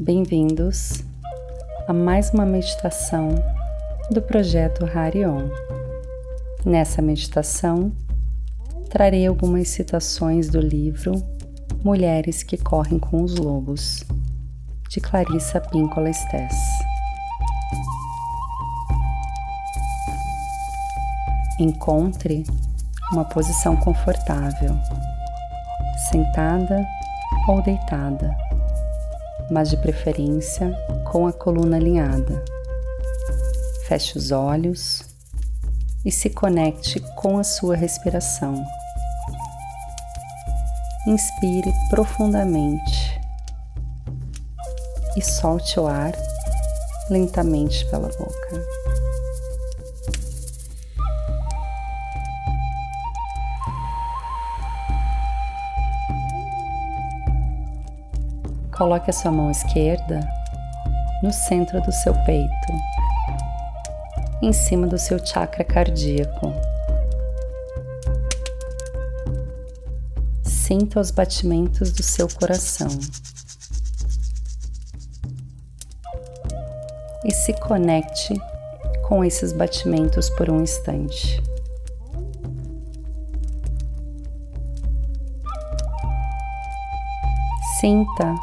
Bem-vindos a mais uma meditação do projeto Harion. Nessa meditação, trarei algumas citações do livro Mulheres que Correm com os Lobos, de Clarissa Pinkola Stess. Encontre uma posição confortável, sentada ou deitada, mas de preferência com a coluna alinhada. Feche os olhos e se conecte com a sua respiração. Inspire profundamente e solte o ar lentamente pela boca. Coloque a sua mão esquerda no centro do seu peito, em cima do seu chakra cardíaco. Sinta os batimentos do seu coração e se conecte com esses batimentos por um instante. Sinta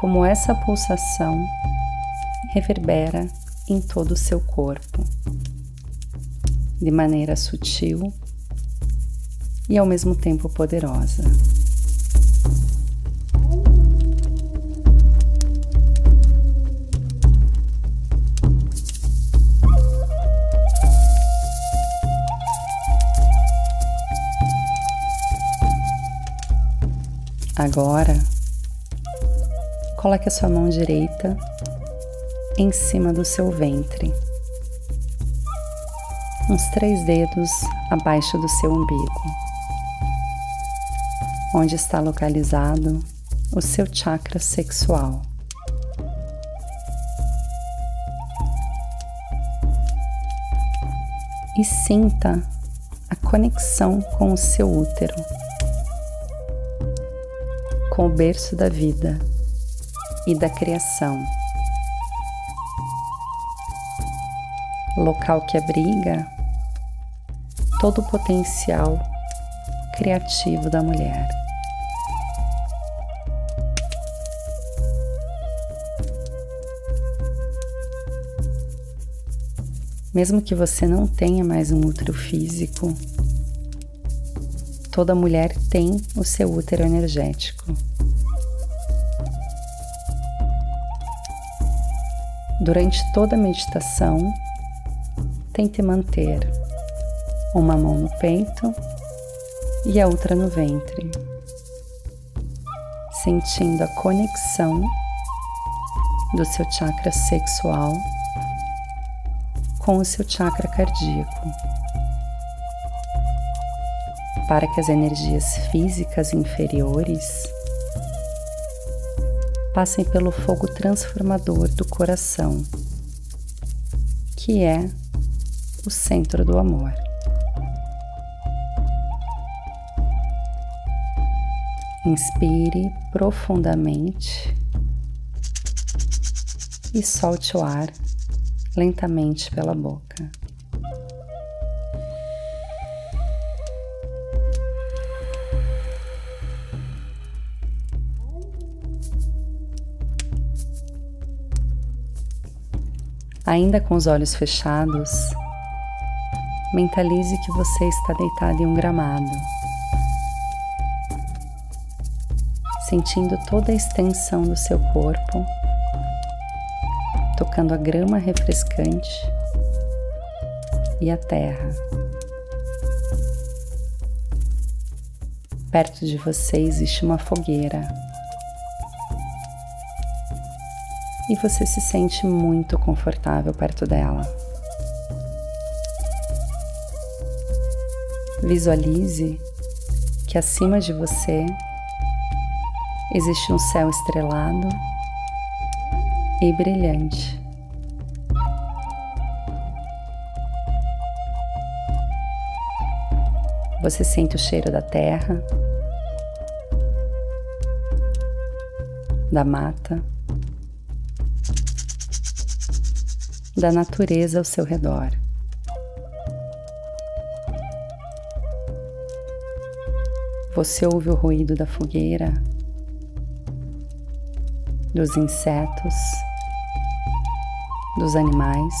como essa pulsação reverbera em todo o seu corpo, de maneira sutil e ao mesmo tempo poderosa. Agora, Coloque a sua mão direita em cima do seu ventre, uns três dedos abaixo do seu umbigo, onde está localizado o seu chakra sexual. E sinta a conexão com o seu útero, com o berço da vida e da criação. Local que abriga todo o potencial criativo da mulher. Mesmo que você não tenha mais um útero físico, toda mulher tem o seu útero energético. Durante toda a meditação, tente manter uma mão no peito e a outra no ventre, sentindo a conexão do seu chakra sexual com o seu chakra cardíaco, para que as energias físicas inferiores passem pelo fogo transformador do coração, que é o centro do amor. Inspire profundamente e solte o ar lentamente pela boca. Ainda com os olhos fechados, mentalize que você está deitado em um gramado, sentindo toda a extensão do seu corpo, tocando a grama refrescante e a terra. Perto de você existe uma fogueira e você se sente muito confortável perto dela. Visualize que acima de você existe um céu estrelado e brilhante. Você sente o cheiro da terra, da mata da natureza ao seu redor. Você ouve o ruído da fogueira, dos insetos, dos animais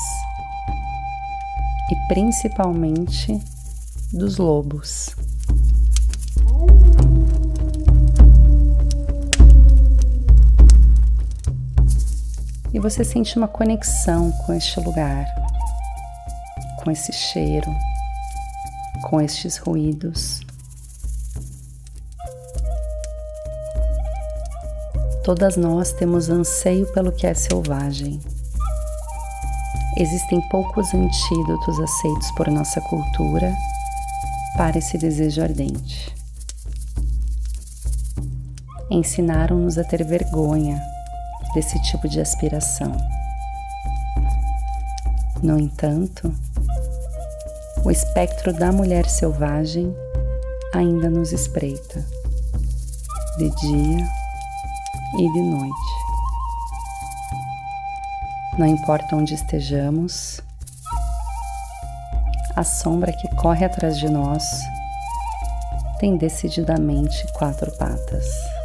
e principalmente dos lobos. E você sente uma conexão com este lugar, com esse cheiro, com estes ruídos. Todas nós temos anseio pelo que é selvagem. Existem poucos antídotos aceitos por nossa cultura para esse desejo ardente. Ensinaram-nos a ter vergonha desse tipo de aspiração. No entanto, o espectro da mulher selvagem ainda nos espreita, de dia e de noite. Não importa onde estejamos, a sombra que corre atrás de nós tem decididamente quatro patas.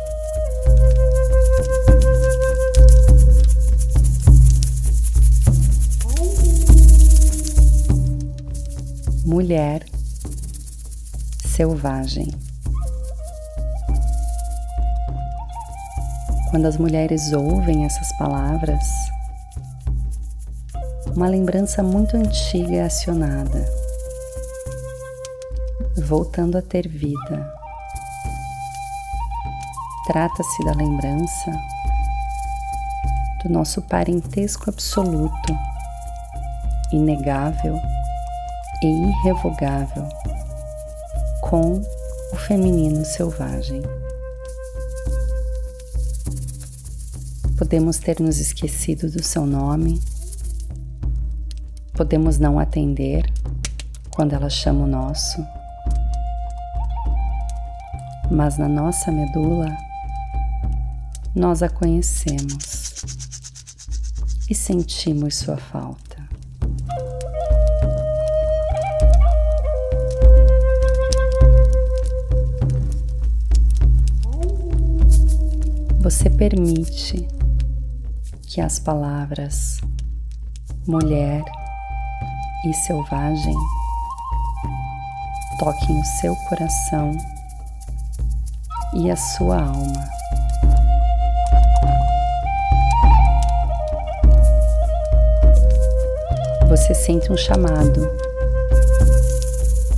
Mulher selvagem. Quando as mulheres ouvem essas palavras, uma lembrança muito antiga é acionada voltando a ter vida. Trata-se da lembrança do nosso parentesco absoluto, inegável e irrevogável com o feminino selvagem. Podemos ter nos esquecido do seu nome, podemos não atender quando ela chama o nosso mas na nossa medula nós a conhecemos e sentimos sua falta. Você permite que as palavras mulher e selvagem toquem o seu coração e a sua alma. Você sente um chamado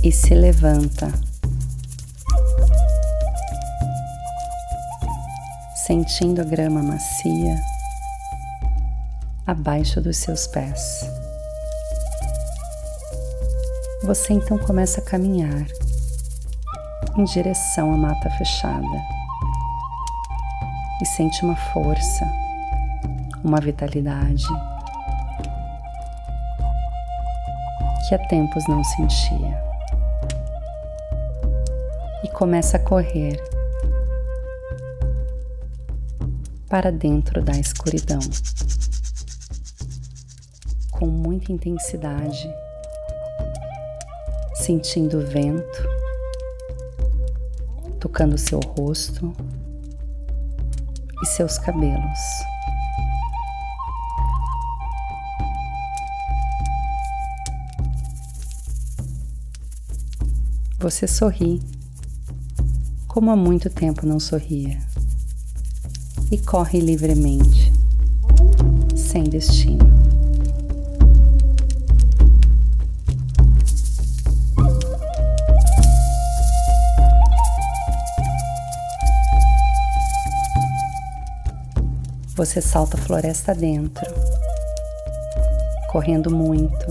e se levanta, sentindo a grama macia abaixo dos seus pés. Você então começa a caminhar em direção à mata fechada e sente uma força, uma vitalidade que há tempos não sentia. E começa a correr para dentro da escuridão com muita intensidade, sentindo o vento tocando seu rosto e seus cabelos. Você sorri, como há muito tempo não sorria, e corre livremente, sem destino. Você salta a floresta dentro, correndo muito,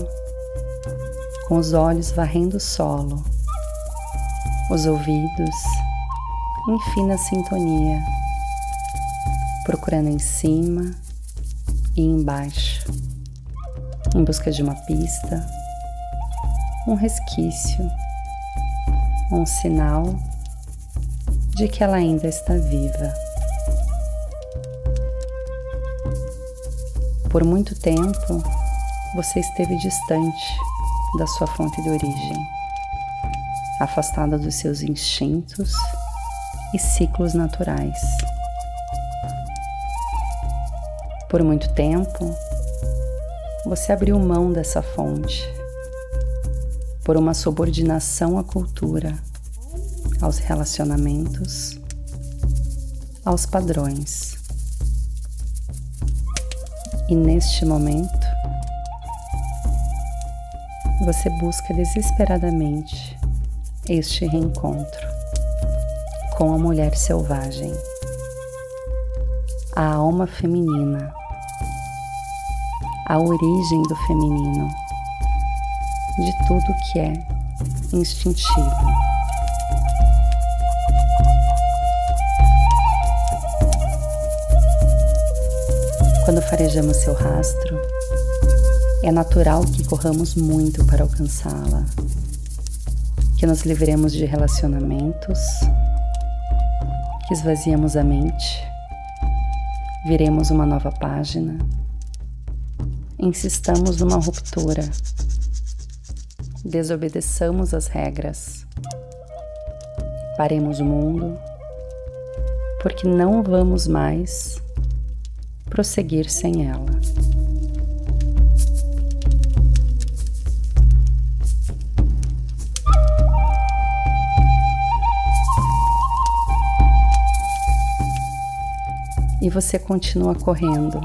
com os olhos varrendo o solo, os ouvidos em fina sintonia, procurando em cima e embaixo, em busca de uma pista, um resquício, um sinal de que ela ainda está viva. Por muito tempo, você esteve distante da sua fonte de origem, afastada dos seus instintos e ciclos naturais. Por muito tempo, você abriu mão dessa fonte por uma subordinação à cultura, aos relacionamentos, aos padrões. E neste momento, você busca desesperadamente este reencontro com a mulher selvagem, a alma feminina a origem do feminino, de tudo que é instintivo. Quando farejamos seu rastro, é natural que corramos muito para alcançá-la, que nos livremos de relacionamentos, que esvaziemos a mente, viremos uma nova página insistamos numa ruptura, desobedeçamos as regras, paremos o mundo, porque não vamos mais prosseguir sem ela. E você continua correndo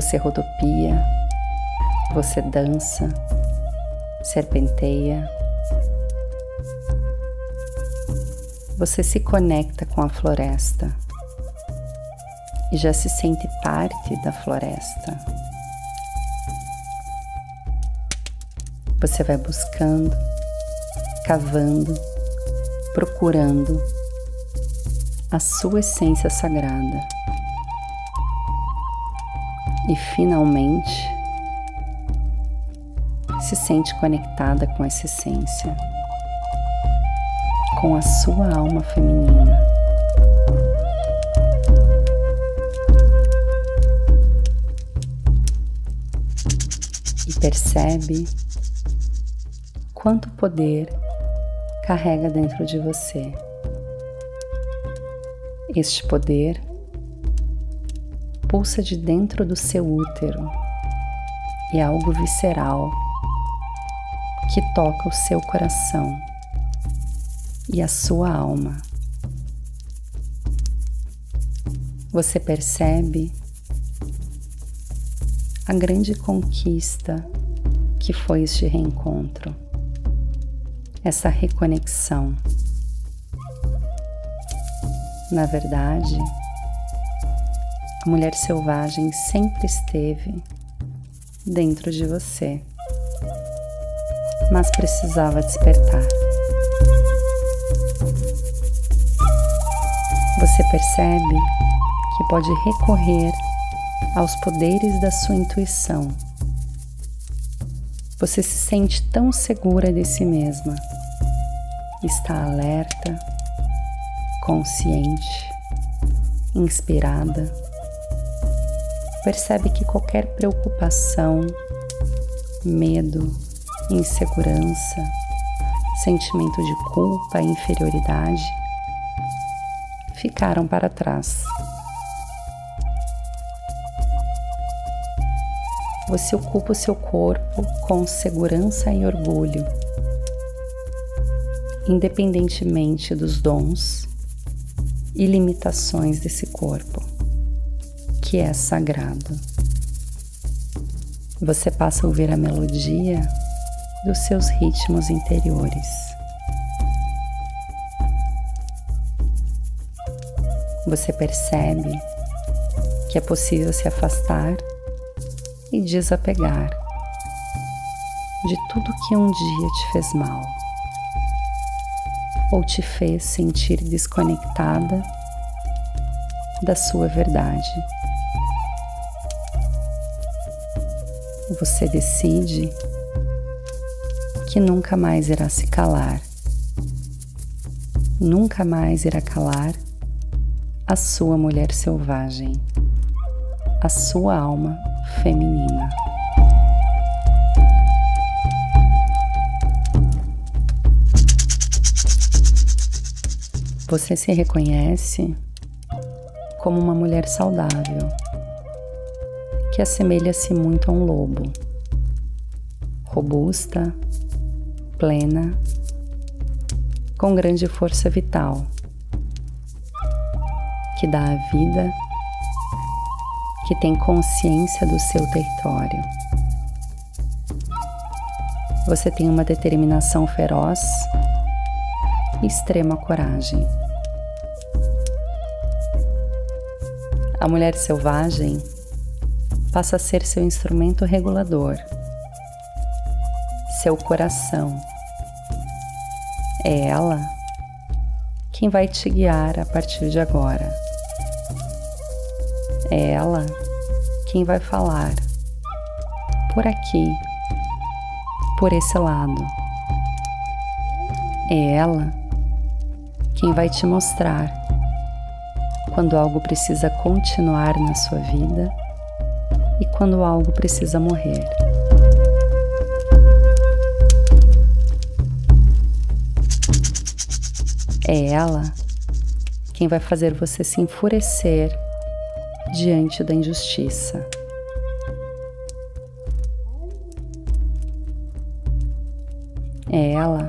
você rodopia, você dança, serpenteia. Você se conecta com a floresta e já se sente parte da floresta. Você vai buscando, cavando, procurando a sua essência sagrada e finalmente se sente conectada com essa essência, com a sua alma feminina. E percebe quanto poder carrega dentro de você. Este poder pulsa de dentro do seu útero e é algo visceral que toca o seu coração e a sua alma. Você percebe a grande conquista que foi este reencontro, essa reconexão. Na verdade, a mulher selvagem sempre esteve dentro de você, mas precisava despertar. Você percebe que pode recorrer aos poderes da sua intuição. Você se sente tão segura de si mesma, está alerta, consciente, inspirada percebe que qualquer preocupação, medo, insegurança, sentimento de culpa e inferioridade ficaram para trás. Você ocupa o seu corpo com segurança e orgulho, independentemente dos dons e limitações desse corpo que é sagrado. Você passa a ouvir a melodia dos seus ritmos interiores. Você percebe que é possível se afastar e desapegar de tudo que um dia te fez mal ou te fez sentir desconectada da sua verdade. Você decide que nunca mais irá se calar, nunca mais irá calar a sua mulher selvagem, a sua alma feminina. Você se reconhece como uma mulher saudável, que assemelha-se muito a um lobo, robusta, plena, com grande força vital, que dá a vida, que tem consciência do seu território. Você tem uma determinação feroz e extrema coragem. A mulher selvagem passa a ser seu instrumento regulador, seu coração. É ela quem vai te guiar a partir de agora. É ela quem vai falar por aqui, por esse lado. É ela quem vai te mostrar quando algo precisa continuar na sua vida e quando algo precisa morrer. É ela quem vai fazer você se enfurecer diante da injustiça. É ela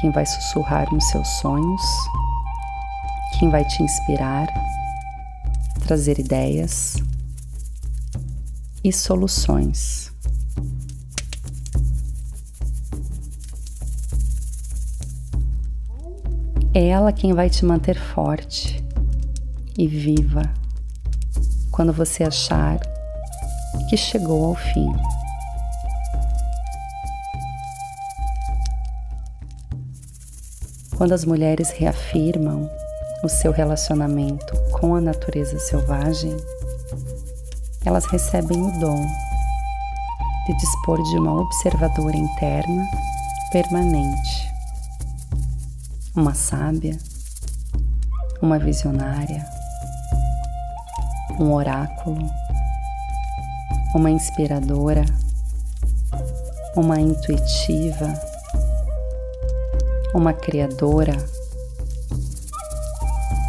quem vai sussurrar nos seus sonhos, quem vai te inspirar, trazer ideias e soluções. É ela quem vai te manter forte e viva quando você achar que chegou ao fim. Quando as mulheres reafirmam o seu relacionamento com a natureza selvagem, elas recebem o dom de dispor de uma observadora interna permanente, uma sábia, uma visionária, um oráculo, uma inspiradora, uma intuitiva uma criadora,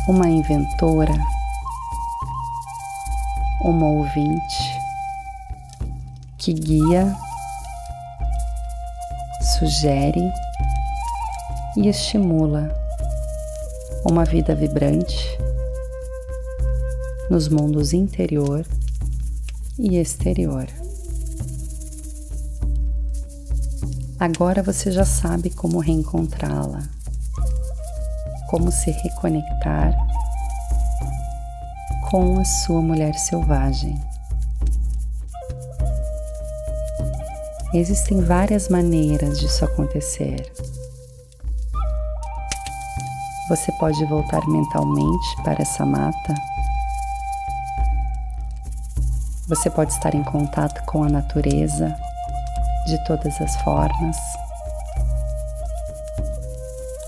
uma inventora, uma ouvinte que guia, sugere e estimula uma vida vibrante nos mundos interior e exterior. Agora você já sabe como reencontrá-la, como se reconectar com a sua mulher selvagem. Existem várias maneiras disso acontecer. Você pode voltar mentalmente para essa mata. Você pode estar em contato com a natureza de todas as formas,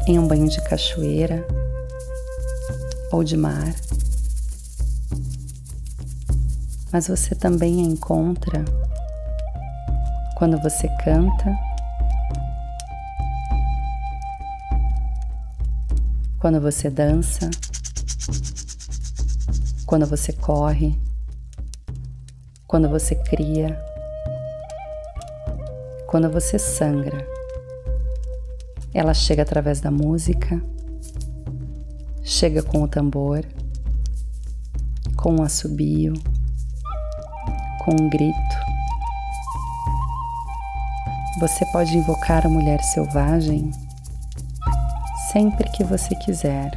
em um banho de cachoeira ou de mar. Mas você também a encontra quando você canta, quando você dança, quando você corre, quando você cria. Quando você sangra. Ela chega através da música, chega com o tambor, com um assobio, com um grito. Você pode invocar a mulher selvagem sempre que você quiser.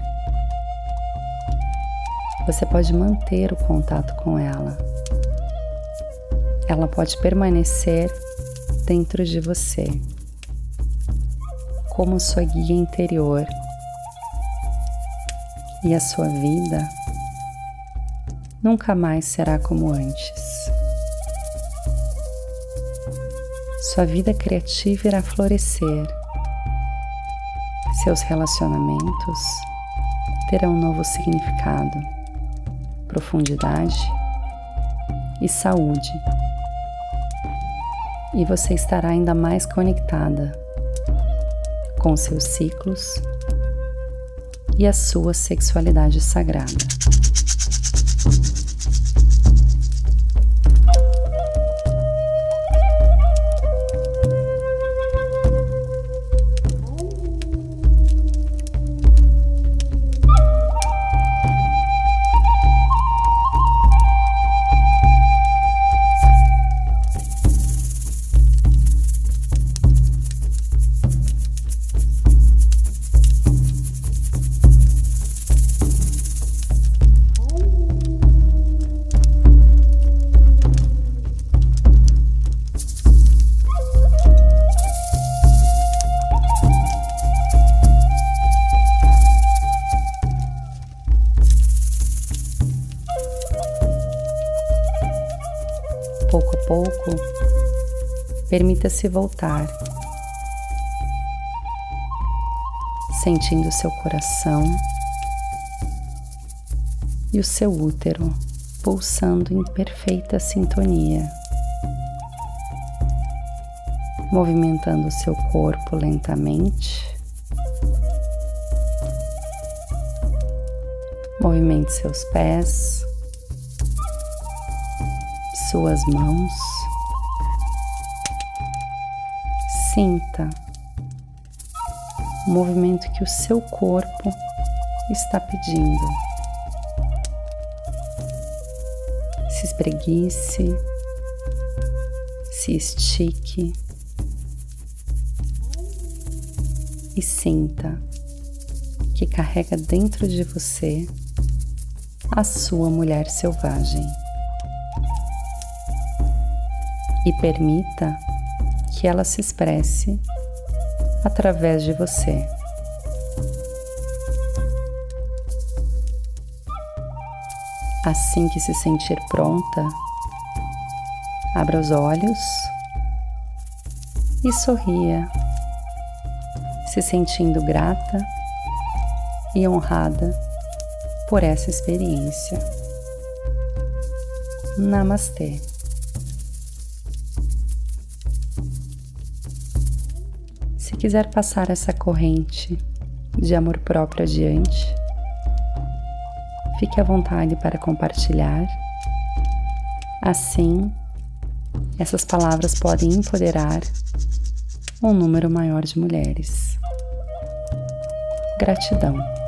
Você pode manter o contato com ela. Ela pode permanecer dentro de você, como sua guia interior, e a sua vida nunca mais será como antes. Sua vida criativa irá florescer, seus relacionamentos terão um novo significado, profundidade e saúde. E você estará ainda mais conectada com seus ciclos e a sua sexualidade sagrada. Pouco a pouco, permita-se voltar, sentindo seu coração e o seu útero pulsando em perfeita sintonia, movimentando seu corpo lentamente. Movimente seus pés suas mãos. Sinta o movimento que o seu corpo está pedindo. Se espreguice, se estique e sinta que carrega dentro de você a sua mulher selvagem e permita que ela se expresse através de você. Assim que se sentir pronta, abra os olhos e sorria, se sentindo grata e honrada por essa experiência. Namastê. Quiser passar essa corrente de amor próprio adiante, fique à vontade para compartilhar. Assim, essas palavras podem empoderar um número maior de mulheres. Gratidão.